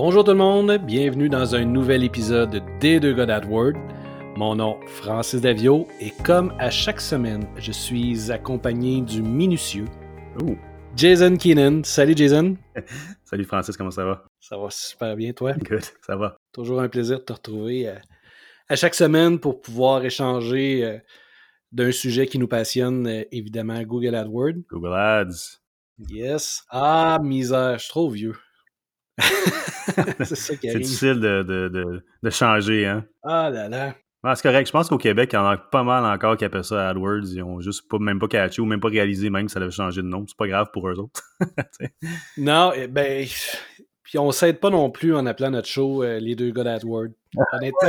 Bonjour tout le monde, bienvenue dans un nouvel épisode des deux gars Word. Mon nom, Francis Davio, et comme à chaque semaine, je suis accompagné du minutieux Jason Keenan. Salut Jason. Salut Francis, comment ça va? Ça va super bien, toi? Good, ça va. Toujours un plaisir de te retrouver euh, à, chaque semaine pour pouvoir échanger euh, d'un sujet qui nous passionne, euh, évidemment, Google AdWords. Google Ads. Yes. Ah, misère, je suis trop vieux. c'est difficile de, de, de, changer, hein? Ah là là. Ah, c'est correct. Je pense qu'au Québec, il y en a pas mal encore qui appellent ça AdWords. Ils ont juste pas, même pas catché ou même pas réalisé même que ça avait changé de nom. C'est pas grave pour eux autres. non, eh ben, puis on s'aide pas non plus en appelant notre show euh, les deux gars d'AdWords. Honnêtement.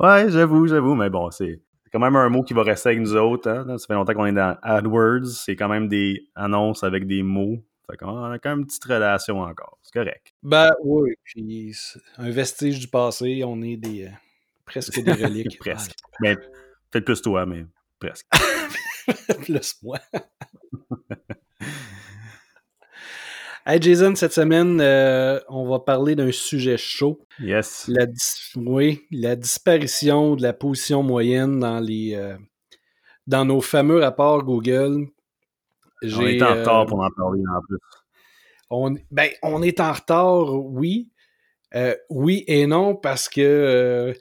ouais, j'avoue, j'avoue. Mais bon, c'est quand même un mot qui va rester avec nous autres. Hein. Ça fait longtemps qu'on est dans AdWords. C'est quand même des annonces avec des mots. Fait qu'on a quand même une petite relation encore. C'est correct. Ben oui, puis un vestige du passé. On est des euh, presque des reliques. presque. Mais peut-être plus toi, mais presque. plus moi. Hey Jason, cette semaine, euh, on va parler d'un sujet chaud. Yes. La oui, la disparition de la position moyenne dans les euh, dans nos fameux rapports Google. On est en retard pour en parler en plus. On, ben, on est en retard, oui. Euh, oui et non, parce que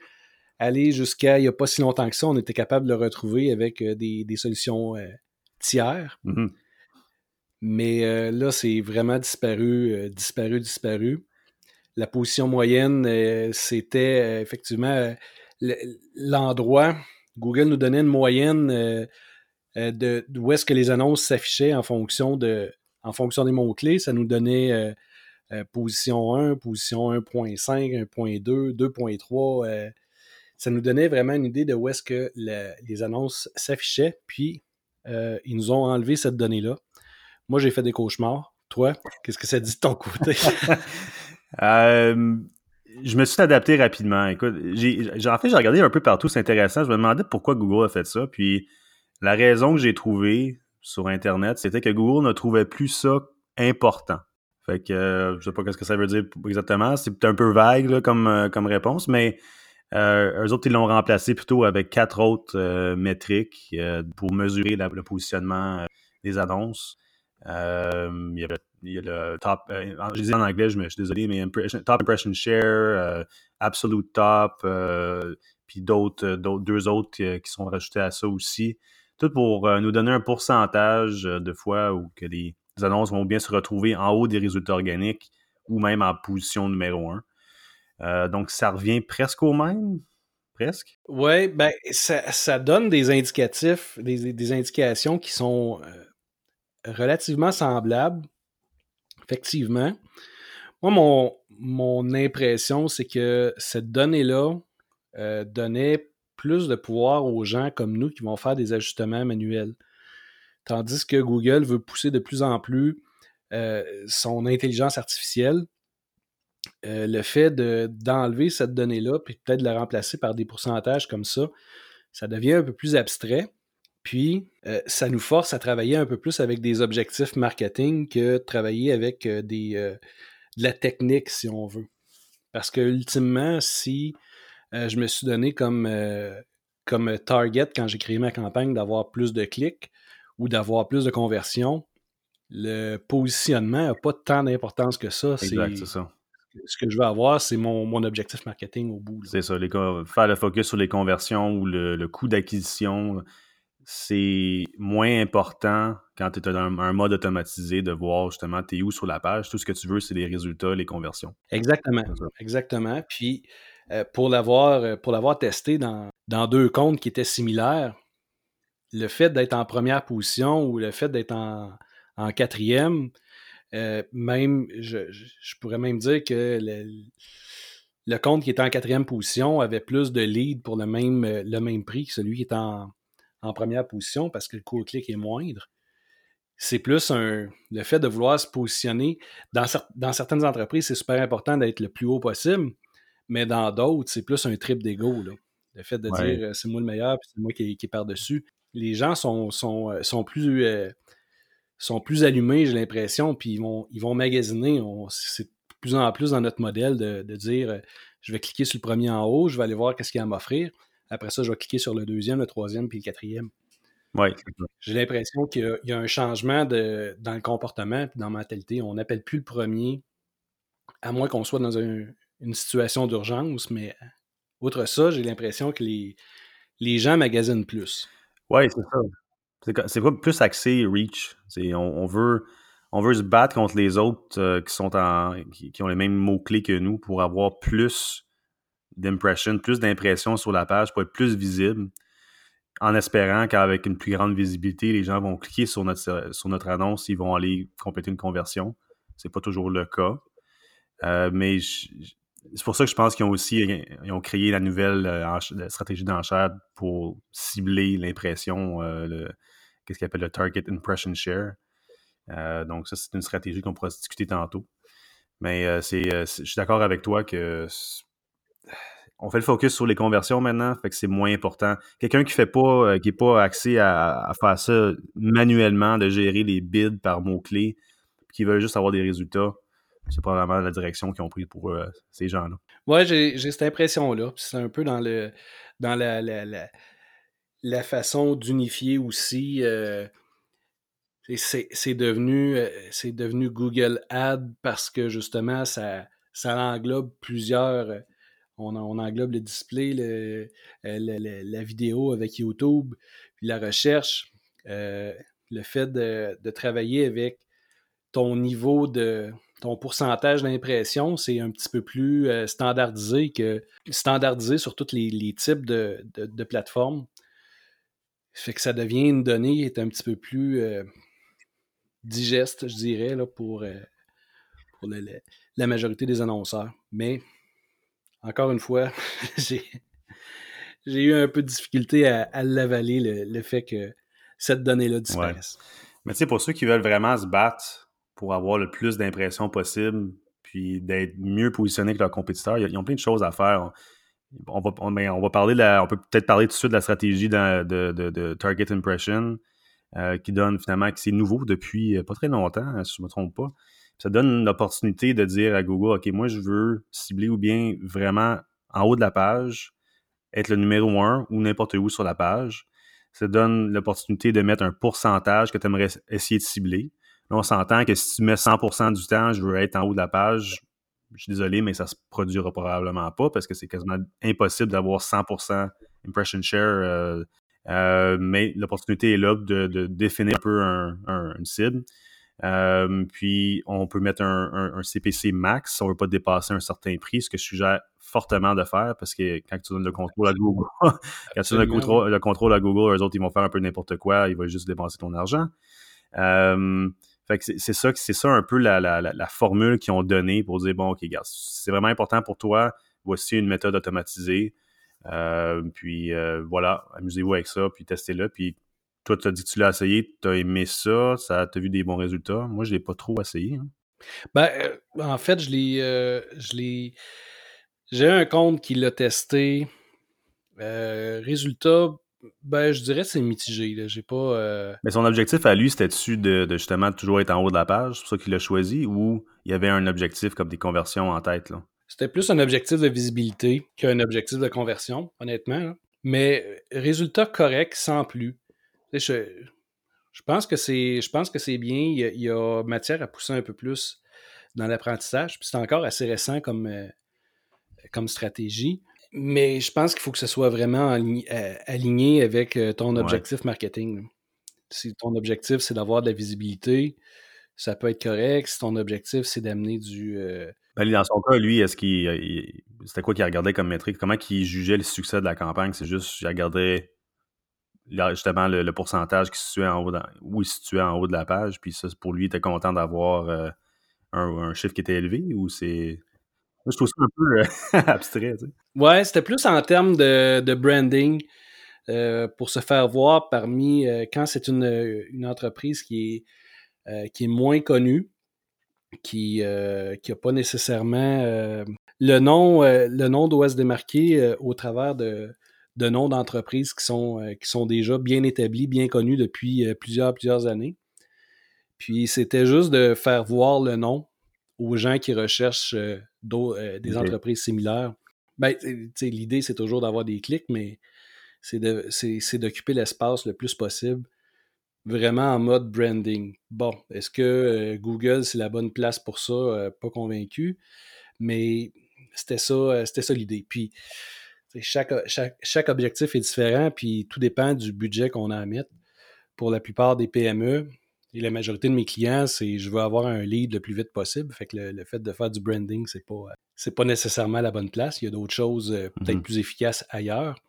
aller jusqu'à il n'y a pas si longtemps que ça, on était capable de le retrouver avec des, des, solutions tiers. Mm-hmm. Mais euh, là, c'est vraiment disparu, euh, disparu, disparu. La position moyenne, euh, c'était effectivement l'endroit. Google nous donnait une moyenne de d'où est-ce que les annonces s'affichaient en fonction de en fonction des mots-clés. Ça nous donnait position 1, position 1.5, 1.2, 2.3. ça nous donnait vraiment une idée de où est-ce que les annonces s'affichaient. Puis, ils nous ont enlevé cette donnée-là. Moi, j'ai fait des cauchemars. Toi, qu'est-ce que ça dit de ton côté? Euh, je me suis adapté rapidement. Écoute, j'ai, en fait, j'ai regardé un peu partout, c'est intéressant. Je me demandais pourquoi Google a fait ça. Puis la raison que j'ai trouvée sur Internet, c'était que Google ne trouvait plus ça important. Fait que euh, je sais pas ce que ça veut dire exactement. C'est un peu vague comme, euh, comme réponse, mais euh, eux autres, ils l'ont remplacé plutôt avec quatre autres métriques pour mesurer le positionnement des annonces. Euh, il, y a le, top, euh, je dis en anglais, je, me, suis désolé, mais top impression share, euh, absolute top, puis d'autres, deux autres qui sont rajoutés à ça aussi. Tout pour nous donner un pourcentage de fois où que les annonces vont bien se retrouver en haut des résultats organiques ou même en position numéro un. donc, ça revient presque au même, presque? Oui, ben, ça, donne des indicatifs, des, indications qui sont relativement semblable, effectivement. Moi, mon, mon impression, c'est que cette donnée-là euh, donnait plus de pouvoir aux gens comme nous qui vont faire des ajustements manuels. Tandis que Google veut pousser de plus en plus euh, son intelligence artificielle. Euh, le fait d'enlever cette donnée-là, puis peut-être de la remplacer par des pourcentages comme ça, ça devient un peu plus abstrait. Puis, euh, ça nous force à travailler un peu plus avec des objectifs marketing que de travailler avec des, de la technique, si on veut. Parce que, ultimement, si je me suis donné comme, comme target quand j'ai créé ma campagne d'avoir plus de clics ou d'avoir plus de conversions, le positionnement n'a pas tant d'importance que ça. Exact, c'est ça ce que je veux avoir, c'est mon, objectif marketing au bout. C'est ça, faire le focus sur les conversions ou le coût d'acquisition c'est moins important quand tu es dans un, mode automatisé de voir justement t'es où sur la page. Tout ce que tu veux, c'est les résultats, les conversions. Exactement. Exactement. Puis euh, pour l'avoir euh, pour l'avoir testé dans, deux comptes qui étaient similaires, le fait d'être en première position ou le fait d'être en, quatrième, euh, même je, pourrais même dire que le, compte qui était en quatrième position avait plus de leads pour le même, le même prix que celui qui est en, en première position parce que le coût clic est moindre. C'est plus un, le fait de vouloir se positionner. Dans, dans certaines entreprises, c'est super important d'être le plus haut possible, mais dans d'autres, c'est plus un trip d'ego. Le fait de dire euh, c'est moi le meilleur, puis c'est moi qui, qui par-dessus. Les gens sont, sont, euh, sont plus, euh, sont plus allumés, j'ai l'impression, puis ils vont, ils vont magasiner. C'est plus en plus dans notre modèle de, dire je vais cliquer sur le premier en haut, je vais aller voir qu'est-ce qu'il y a à m'offrir. Après ça, je vais cliquer sur le deuxième, le troisième, puis le quatrième. J'ai l'impression qu'il y, a un changement de, dans le comportement et dans la mentalité. On n'appelle plus le premier, à moins qu'on soit dans une situation d'urgence, mais outre ça, j'ai l'impression que les, les gens magasinent plus. Oui, c'est ça. C'est pas plus axé reach. On, on, veut, on veut se battre contre les autres euh, qui sont en qui, ont les mêmes mots-clés que nous pour avoir plus d'impressions, plus d'impressions sur la page, pour être plus visible en espérant qu'avec une plus grande visibilité, les gens vont cliquer sur notre, sur notre annonce, ils vont aller compléter une conversion. C'est pas toujours le cas. Euh, mais c'est pour ça que je pense qu'ils ont aussi ils ont créé la nouvelle euh, stratégie d'enchère pour cibler l'impression, euh, qu'est-ce qu'ils appellent le Target Impression Share. donc, ça, c'est une stratégie qu'on pourra discuter tantôt. Mais je suis d'accord avec toi que on fait le focus sur les conversions maintenant, fait que c'est moins important. Quelqu'un qui fait pas, euh, qui est pas axé à, faire ça manuellement, de gérer les bids par mots-clés, qui veut juste avoir des résultats, c'est probablement la direction qu'ils ont pris pour euh, ces gens-là. Ouais, j'ai cette impression-là. C'est un peu dans le dans la, la, façon d'unifier aussi. Euh, c'est devenu, c'est devenu Google Ad parce que justement, ça, ça englobe plusieurs on, englobe le display, euh, la vidéo avec YouTube, puis la recherche, euh, le fait de, travailler avec ton niveau de ton pourcentage d'impression, c'est un petit peu plus euh, standardisé que standardisé sur tous les, types de, plateformes. Fait que ça devient une donnée qui est un petit peu plus digeste, je dirais, là, pour, la majorité des annonceurs. Mais encore une fois, j'ai, eu un peu de difficulté à, l'avaler, le, fait que cette donnée-là disparaisse. Mais tu sais, pour ceux qui veulent vraiment se battre pour avoir le plus d'impressions possible, puis d'être mieux positionnés que leurs compétiteurs, ils ont plein de choses à faire. On va, on, on va parler on peut peut-être parler tout de suite de la stratégie de, Target Impression, euh, qui donne finalement que c'est nouveau depuis euh, pas très longtemps, si je ne me trompe pas ça donne l'opportunité de dire à Google, OK, moi, je veux cibler ou bien vraiment en haut de la page, être le numéro un ou n'importe où sur la page. Ça donne l'opportunité de mettre un pourcentage que tu aimerais essayer de cibler. Là, on s'entend que si tu mets 100% du temps, je veux être en haut de la page, je suis désolé, mais ça se produira probablement pas parce que c'est quasiment impossible d'avoir 100% impression share. Euh, euh, mais l'opportunité est là de, définir un peu une cible. Euh, puis, on peut mettre un, CPC max si on ne veut pas dépasser un certain prix, ce que je suggère fortement de faire parce que quand tu donnes le contrôle à Google, quand tu donnes le contrôle, à Google, eux autres, ils vont faire un peu n'importe quoi, ils vont juste dépenser ton argent. Euh, c'est ça, c'est ça un peu la, formule qu'ils ont donnée pour dire bon, ok, gars, c'est vraiment important pour toi. Voici une méthode automatisée. Euh, puis voilà, amusez-vous avec ça, puis testez-le. Puis toi, tu as dit que tu l'as essayé, tu as aimé ça, ça t'a vu des bons résultats. Moi, je ne l'ai pas trop essayé. Hein. Ben, euh, en fait, je l'ai. Euh, J'ai un compte qui l'a testé. Euh, résultat, ben, je dirais que c'est mitigé. J'ai pas. Mais son objectif à lui, c'était-tu de, justement toujours être en haut de la page? C'est pour ça qu'il l'a choisi ou il y avait un objectif comme des conversions en tête? Là? C'était plus un objectif de visibilité qu'un objectif de conversion, honnêtement. Mais résultat correct sans plus. Je, pense que c'est je pense que c'est bien. Il y, a, matière à pousser un peu plus dans l'apprentissage. Puis c'est encore assez récent comme, euh, comme stratégie. Mais je pense qu'il faut que ce soit vraiment euh, aligné avec euh, ton objectif marketing. Si ton objectif, c'est d'avoir de la visibilité, ça peut être correct. Si ton objectif, c'est d'amener du. Ben, dans son cas, lui, est-ce qu'il. C'était quoi qu'il regardait comme métrique? Comment il jugeait le succès de la campagne? C'est juste, il regardait justement le, pourcentage qui se situait en haut où il se situait en haut de la page, puis ça, pour lui, il était content d'avoir euh, un, chiffre qui était élevé ou c'est. Je trouve ça un peu euh, abstrait. Tu. Ouais, c'était plus en termes de, branding euh, pour se faire voir parmi quand c'est une, une, entreprise qui est, qui est moins connue, qui n'a pas nécessairement le nom, le nom doit se démarquer au travers de, de noms d'entreprises qui sont, euh, qui sont déjà bien établis, bien connus depuis euh, plusieurs, plusieurs années. Puis c'était juste de faire voir le nom aux gens qui recherchent des entreprises similaires. Ben, l'idée, c'est toujours d'avoir des clics, mais c'est d'occuper l'espace le plus possible, vraiment en mode branding. Bon, est-ce que Google, c'est la bonne place pour ça? pas convaincu, mais c'était ça, c'était ça l'idée. Puis, chaque, chaque, objectif est différent, puis tout dépend du budget qu'on a à mettre. Pour la plupart des PME, et la majorité de mes clients, c'est je veux avoir un lead le plus vite possible. Fait que le, fait de faire du branding, c'est pas, c'est pas nécessairement la bonne place. Il y a d'autres choses euh, peut-être mm-hmm. plus efficaces ailleurs.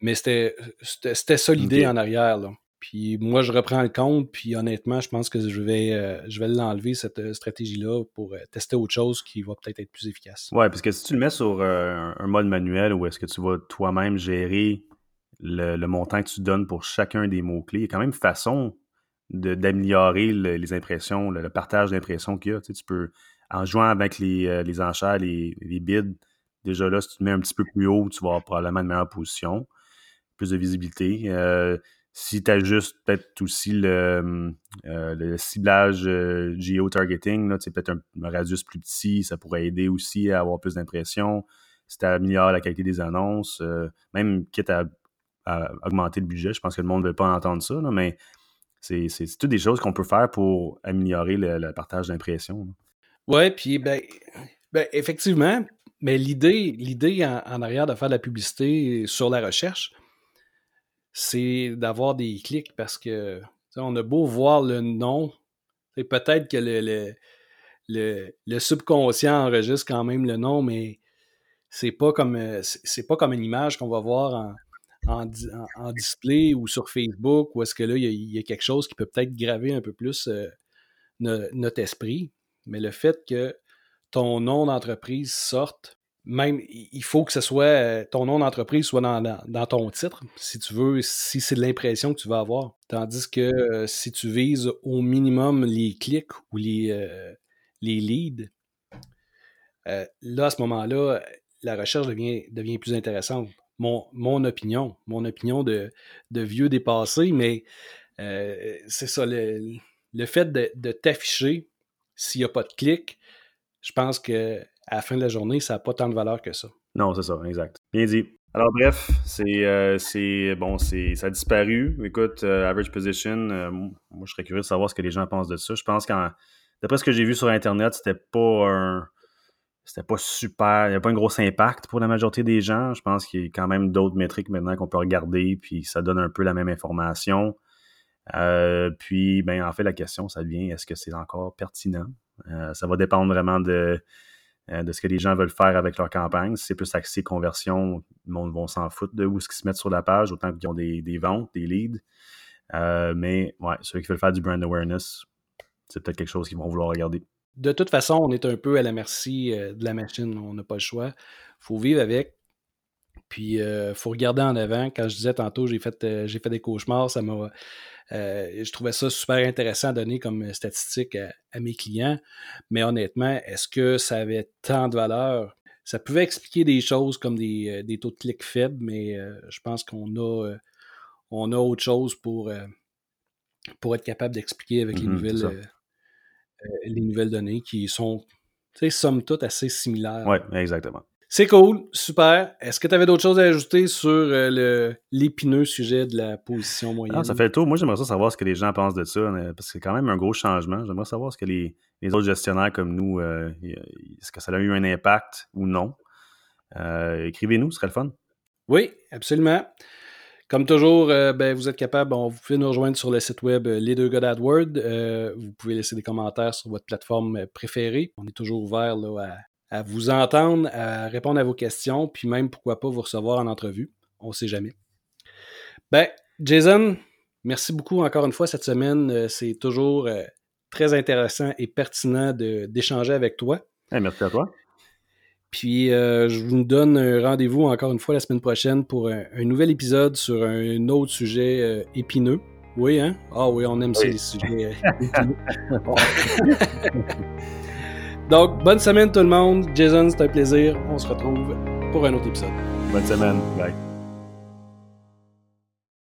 Mais c'était, c'était, ça l'idée en arrière. Là. Puis moi, je reprends le compte, puis honnêtement, je pense que je vais, euh, je vais l'enlever, cette euh, stratégie-là, pour euh, tester autre chose qui va peut-être être plus efficace. Ouais, parce que si tu le mets sur un, mode manuel où est-ce que tu vas toi-même gérer le, montant que tu donnes pour chacun des mots-clés, il y a quand même façon d'améliorer les impressions, le, partage d'impressions qu'il y a. Tu, peux, en jouant avec les, les enchères, les, les, bids, déjà là, si tu te mets un petit peu plus haut, tu vas avoir probablement une meilleure position, plus de visibilité. Si tu ajustes peut-être aussi le, euh, ciblage euh, geo-targeting, peut-être un, radius plus petit, ça pourrait aider aussi à avoir plus d'impressions. Si tu améliores la qualité des annonces, euh, même quitte à, augmenter le budget, je pense que le monde ne veut pas entendre ça, mais c'est toutes des choses qu'on peut faire pour améliorer le, partage d'impressions. Oui, puis ben, ben, effectivement, mais l'idée, l'idée en, arrière de faire de la publicité sur la recherche, c'est d'avoir des clics parce que on a beau voir le nom, peut-être que le, le, subconscient enregistre quand même le nom, mais c'est pas comme euh, c'est pas comme une image qu'on va voir en, en, display ou sur Facebook, où est-ce que là, il y, a, quelque chose qui peut peut-être graver un peu plus euh, notre esprit. Mais le fait que ton nom d'entreprise sorte même, il faut que ce soit euh, ton nom d'entreprise soit dans, ton titre, si tu veux, si c'est l'impression que tu vas avoir. Tandis que euh, si tu vises au minimum les clics ou les, les leads, là, à ce moment-là, la recherche devient, devient plus intéressante. Mon, opinion, mon opinion de, de vieux dépassé, mais c'est ça, le, fait de, de t'afficher s'il n'y a pas de clics, je pense que à la fin de la journée, ça n'a pas tant de valeur que ça. Non, c'est ça, exact. Bien dit. Alors bref, c'est euh, bon, c'est ça a disparu. Écoute, euh, average position, euh, moi je serais curieux de savoir ce que les gens pensent de ça. Je pense qu'en d'après ce que j'ai vu sur internet, c'était pas un c'était pas super, il n'y a pas un gros impact pour la majorité des gens. Je pense qu'il y a quand même d'autres métriques maintenant qu'on peut regarder, puis ça donne un peu la même information. puis, ben, en fait, la question, ça devient est-ce que c'est encore pertinent? ça va dépendre vraiment de, euh, de ce que les gens veulent faire avec leur campagne. Si c'est plus axé conversion, le monde va s'en foutre de où ce qu'ils se mettent sur la page, autant qu'ils ont des, ventes, des leads. Euh, mais ouais, ceux qui veulent faire du brand awareness, c'est peut-être quelque chose qu'ils vont vouloir regarder. De toute façon, on est un peu à la merci euh, de la machine. On n'a pas le choix. Il faut vivre avec. Puis, il faut regarder en avant. Quand je disais tantôt, j'ai fait, j'ai fait des cauchemars, ça m'a euh, je trouvais ça super intéressant à donner comme statistique à, mes clients. Mais honnêtement, est-ce que ça avait tant de valeur? Ça pouvait expliquer des choses comme des, euh, taux de clics faibles, mais euh, je pense qu'on a, on a autre chose pour, pour être capable d'expliquer avec les, mm-hmm, nouvelles, les nouvelles données qui sont, somme toute, assez similaires. Oui, exactement. C'est cool, super. Est-ce que tu avais d'autres choses à ajouter sur euh, l'épineux sujet de la position moyenne? Ah, ça fait le tour. Moi, j'aimerais savoir ce que les gens pensent de ça, parce que c'est quand même un gros changement. J'aimerais savoir ce que les, autres gestionnaires comme nous, euh, est-ce que ça a eu un impact ou non? Euh, écrivez-nous, ce serait le fun. Oui, absolument. Comme toujours, ben, vous êtes capable, vous pouvez nous rejoindre sur le site web Les Deux d'AdWord. vous pouvez laisser des commentaires sur votre plateforme préférée. On est toujours ouvert là, à, vous entendre, à répondre à vos questions, puis même, pourquoi pas, vous recevoir en entrevue. On ne sait jamais. Ben, Jason, merci beaucoup encore une fois cette semaine. Euh, c'est toujours euh, très intéressant et pertinent d'échanger avec toi. merci à toi. Puis euh, je vous donne un rendez-vous encore une fois la semaine prochaine pour un, nouvel épisode sur un autre sujet épineux. Oui, hein? Ah oui, on aime ça les sujets épineux. Donc, bonne semaine tout le monde. Jason, c'est un plaisir. On se retrouve pour un autre épisode. Bonne semaine. Bye.